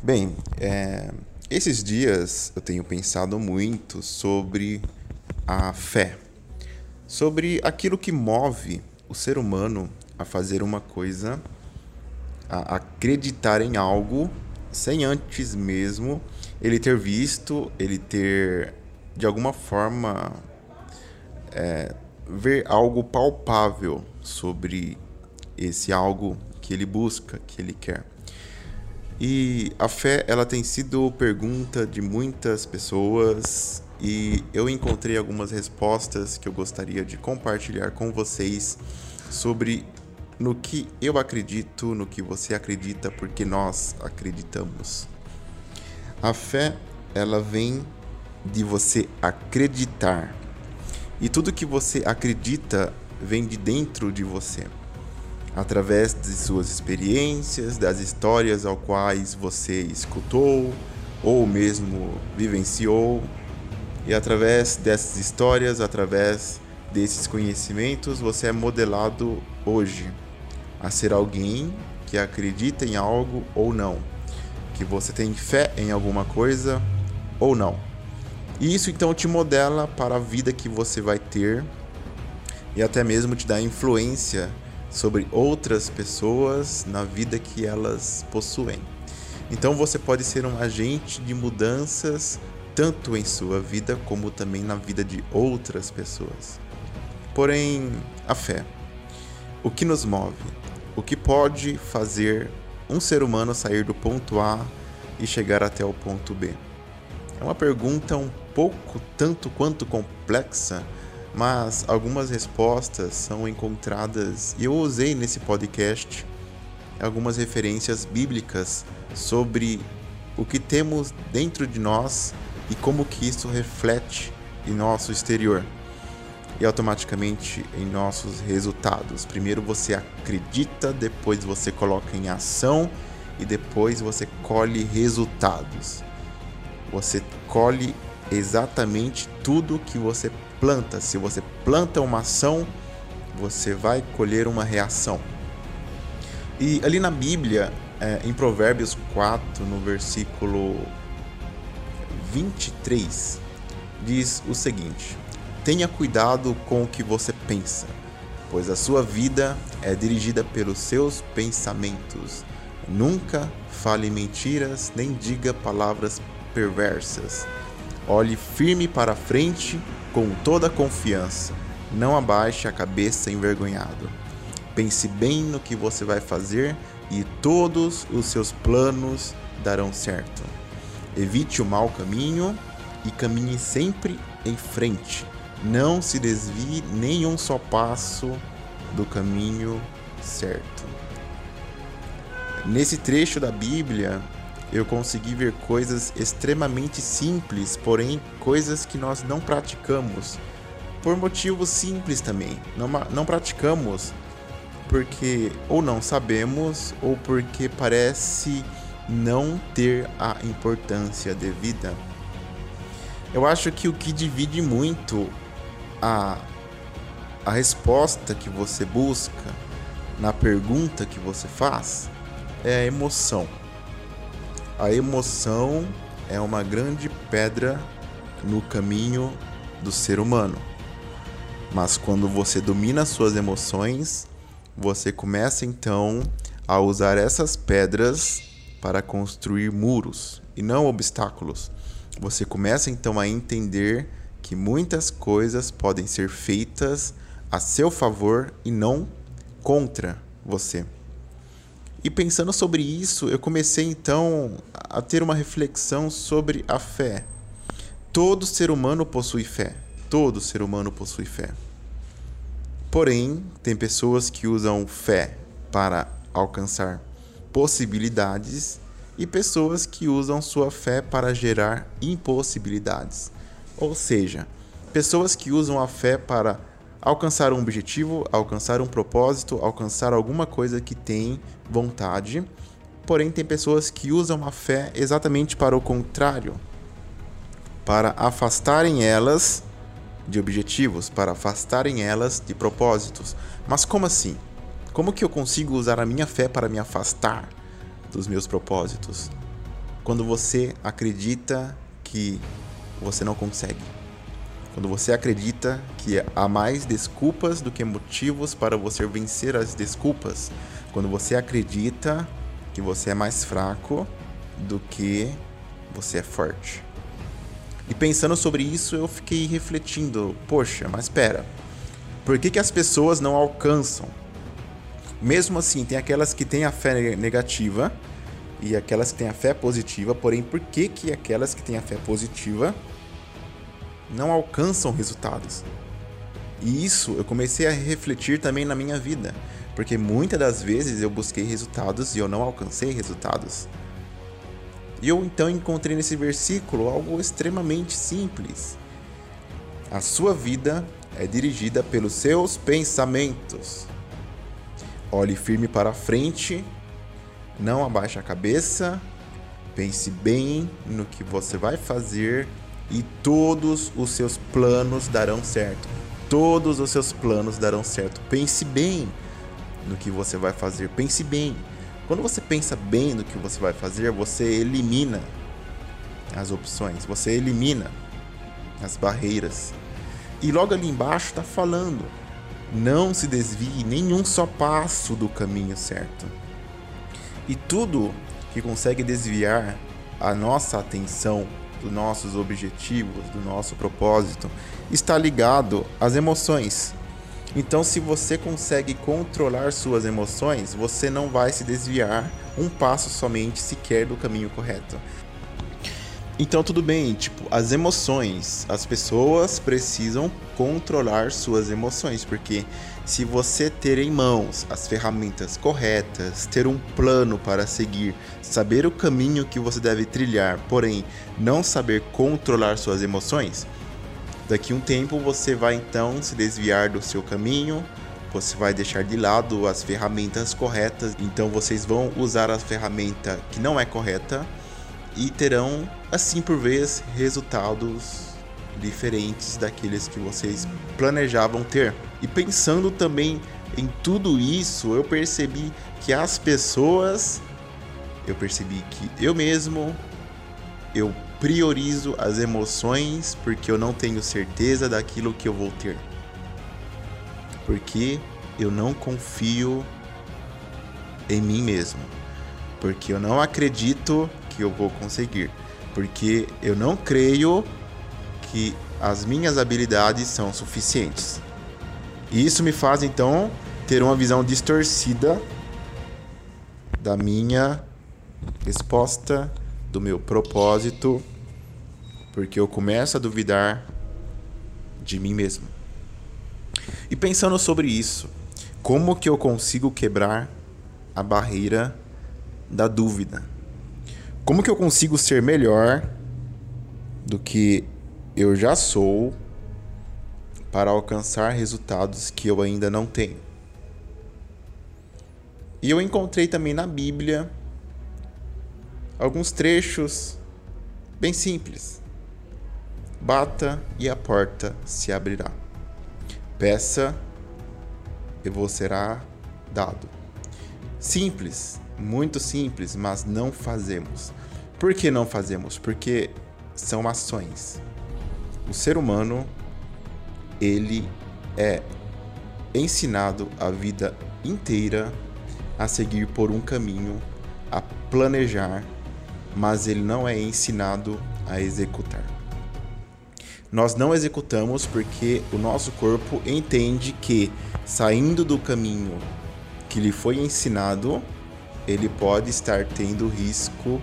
Bem, é, esses dias eu tenho pensado muito sobre a fé, sobre aquilo que move o ser humano a fazer uma coisa, a acreditar em algo sem antes mesmo ele ter visto, ele ter de alguma forma é, ver algo palpável sobre esse algo que ele busca, que ele quer. E a fé, ela tem sido pergunta de muitas pessoas e eu encontrei algumas respostas que eu gostaria de compartilhar com vocês sobre no que eu acredito, no que você acredita, porque nós acreditamos. A fé, ela vem de você acreditar. E tudo que você acredita vem de dentro de você através de suas experiências, das histórias ao quais você escutou ou mesmo vivenciou. E através dessas histórias, através desses conhecimentos, você é modelado hoje a ser alguém que acredita em algo ou não, que você tem fé em alguma coisa ou não. E isso então te modela para a vida que você vai ter e até mesmo te dá influência sobre outras pessoas na vida que elas possuem. Então você pode ser um agente de mudanças tanto em sua vida como também na vida de outras pessoas. Porém, a fé. O que nos move? O que pode fazer um ser humano sair do ponto A e chegar até o ponto B? É uma pergunta um pouco tanto quanto complexa mas algumas respostas são encontradas e eu usei nesse podcast algumas referências bíblicas sobre o que temos dentro de nós e como que isso reflete em nosso exterior e automaticamente em nossos resultados. Primeiro você acredita, depois você coloca em ação e depois você colhe resultados. Você colhe exatamente tudo que você planta. Se você planta uma ação, você vai colher uma reação. E ali na Bíblia, é, em Provérbios 4, no versículo 23, diz o seguinte: Tenha cuidado com o que você pensa, pois a sua vida é dirigida pelos seus pensamentos. Nunca fale mentiras, nem diga palavras perversas. Olhe firme para frente com toda confiança. Não abaixe a cabeça envergonhado. Pense bem no que você vai fazer e todos os seus planos darão certo. Evite o mau caminho e caminhe sempre em frente. Não se desvie nem um só passo do caminho certo. Nesse trecho da Bíblia, eu consegui ver coisas extremamente simples, porém coisas que nós não praticamos. Por motivos simples também. Não, não praticamos porque ou não sabemos ou porque parece não ter a importância devida. Eu acho que o que divide muito a, a resposta que você busca na pergunta que você faz é a emoção. A emoção é uma grande pedra no caminho do ser humano. Mas quando você domina suas emoções, você começa então a usar essas pedras para construir muros e não obstáculos. Você começa então a entender que muitas coisas podem ser feitas a seu favor e não contra você. E pensando sobre isso, eu comecei então a ter uma reflexão sobre a fé. Todo ser humano possui fé. Todo ser humano possui fé. Porém, tem pessoas que usam fé para alcançar possibilidades e pessoas que usam sua fé para gerar impossibilidades. Ou seja, pessoas que usam a fé para alcançar um objetivo, alcançar um propósito, alcançar alguma coisa que tem vontade. Porém, tem pessoas que usam a fé exatamente para o contrário, para afastarem elas de objetivos, para afastarem elas de propósitos. Mas como assim? Como que eu consigo usar a minha fé para me afastar dos meus propósitos? quando você acredita que você não consegue. Quando você acredita que há mais desculpas do que motivos para você vencer as desculpas. Quando você acredita que você é mais fraco do que você é forte. E pensando sobre isso, eu fiquei refletindo: poxa, mas espera, por que, que as pessoas não alcançam? Mesmo assim, tem aquelas que têm a fé negativa e aquelas que têm a fé positiva, porém, por que, que aquelas que têm a fé positiva não alcançam resultados? E isso eu comecei a refletir também na minha vida, porque muitas das vezes eu busquei resultados e eu não alcancei resultados. E eu então encontrei nesse versículo algo extremamente simples. A sua vida é dirigida pelos seus pensamentos. Olhe firme para frente, não abaixe a cabeça, pense bem no que você vai fazer e todos os seus planos darão certo. Todos os seus planos darão certo. Pense bem no que você vai fazer. Pense bem. Quando você pensa bem no que você vai fazer, você elimina as opções, você elimina as barreiras. E logo ali embaixo está falando: não se desvie nenhum só passo do caminho certo. E tudo que consegue desviar a nossa atenção dos nossos objetivos, do nosso propósito, está ligado às emoções. Então, se você consegue controlar suas emoções, você não vai se desviar um passo somente sequer do caminho correto. Então, tudo bem, tipo, as emoções, as pessoas precisam controlar suas emoções, porque se você ter em mãos as ferramentas corretas, ter um plano para seguir, saber o caminho que você deve trilhar, porém não saber controlar suas emoções, Daqui um tempo você vai então se desviar do seu caminho, você vai deixar de lado as ferramentas corretas, então vocês vão usar a ferramenta que não é correta e terão assim por vez resultados diferentes daqueles que vocês planejavam ter. E pensando também em tudo isso, eu percebi que as pessoas eu percebi que eu mesmo eu priorizo as emoções porque eu não tenho certeza daquilo que eu vou ter. Porque eu não confio em mim mesmo. Porque eu não acredito que eu vou conseguir. Porque eu não creio que as minhas habilidades são suficientes. E isso me faz então ter uma visão distorcida da minha resposta do meu propósito, porque eu começo a duvidar de mim mesmo. E pensando sobre isso, como que eu consigo quebrar a barreira da dúvida? Como que eu consigo ser melhor do que eu já sou para alcançar resultados que eu ainda não tenho? E eu encontrei também na Bíblia alguns trechos bem simples. Bata e a porta se abrirá. Peça e vos será dado. Simples, muito simples, mas não fazemos. Por que não fazemos? Porque são ações. O ser humano, ele é ensinado a vida inteira a seguir por um caminho, a planejar mas ele não é ensinado a executar. Nós não executamos porque o nosso corpo entende que, saindo do caminho que lhe foi ensinado, ele pode estar tendo risco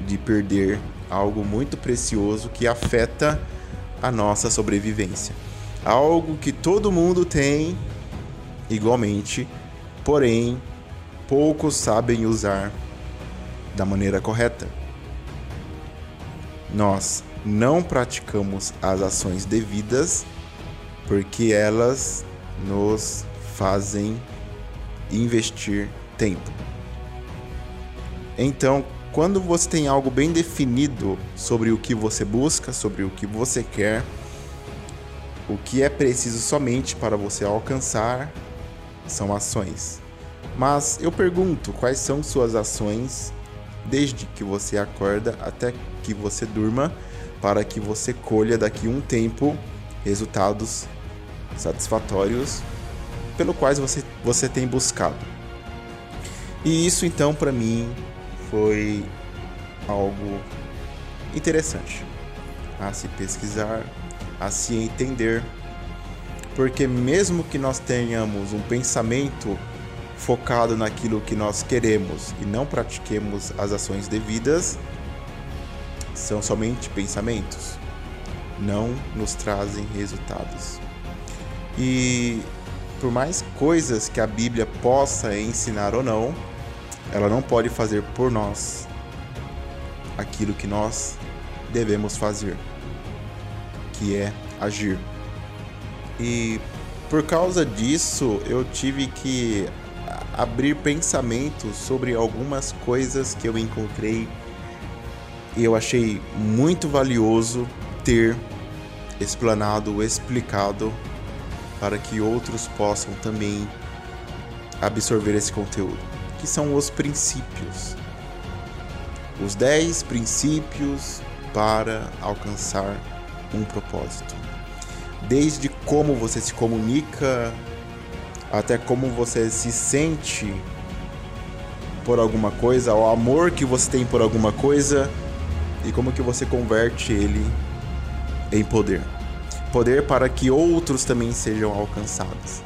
de perder algo muito precioso que afeta a nossa sobrevivência. Algo que todo mundo tem igualmente, porém poucos sabem usar da maneira correta. Nós não praticamos as ações devidas porque elas nos fazem investir tempo. Então, quando você tem algo bem definido sobre o que você busca, sobre o que você quer, o que é preciso somente para você alcançar são ações. Mas eu pergunto, quais são suas ações desde que você acorda até que você durma, para que você colha daqui um tempo resultados satisfatórios pelo quais você, você tem buscado. E isso então para mim foi algo interessante a se pesquisar, a se entender, porque mesmo que nós tenhamos um pensamento focado naquilo que nós queremos e não pratiquemos as ações devidas, são somente pensamentos, não nos trazem resultados. E por mais coisas que a Bíblia possa ensinar ou não, ela não pode fazer por nós aquilo que nós devemos fazer, que é agir. E por causa disso, eu tive que abrir pensamentos sobre algumas coisas que eu encontrei e eu achei muito valioso ter explanado, explicado para que outros possam também absorver esse conteúdo, que são os princípios. Os 10 princípios para alcançar um propósito. Desde como você se comunica até como você se sente por alguma coisa, o amor que você tem por alguma coisa e como que você converte ele em poder. Poder para que outros também sejam alcançados.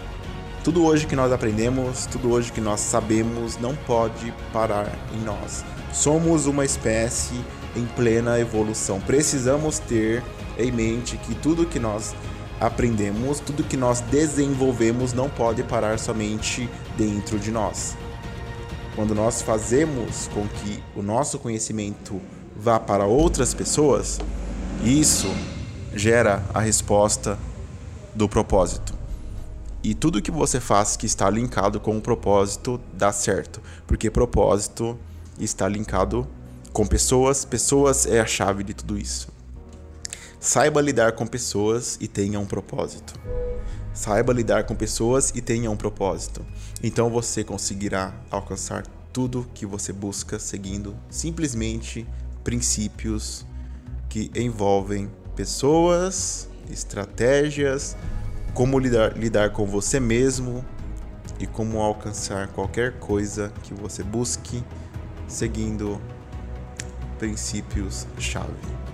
Tudo hoje que nós aprendemos, tudo hoje que nós sabemos, não pode parar em nós. Somos uma espécie em plena evolução. Precisamos ter em mente que tudo que nós aprendemos, tudo que nós desenvolvemos não pode parar somente dentro de nós. Quando nós fazemos com que o nosso conhecimento vá para outras pessoas, isso gera a resposta do propósito. E tudo que você faz que está linkado com o propósito dá certo, porque propósito está linkado com pessoas, pessoas é a chave de tudo isso. Saiba lidar com pessoas e tenha um propósito. Saiba lidar com pessoas e tenha um propósito. Então você conseguirá alcançar tudo que você busca seguindo simplesmente princípios que envolvem pessoas, estratégias, como lidar, lidar com você mesmo e como alcançar qualquer coisa que você busque seguindo princípios-chave.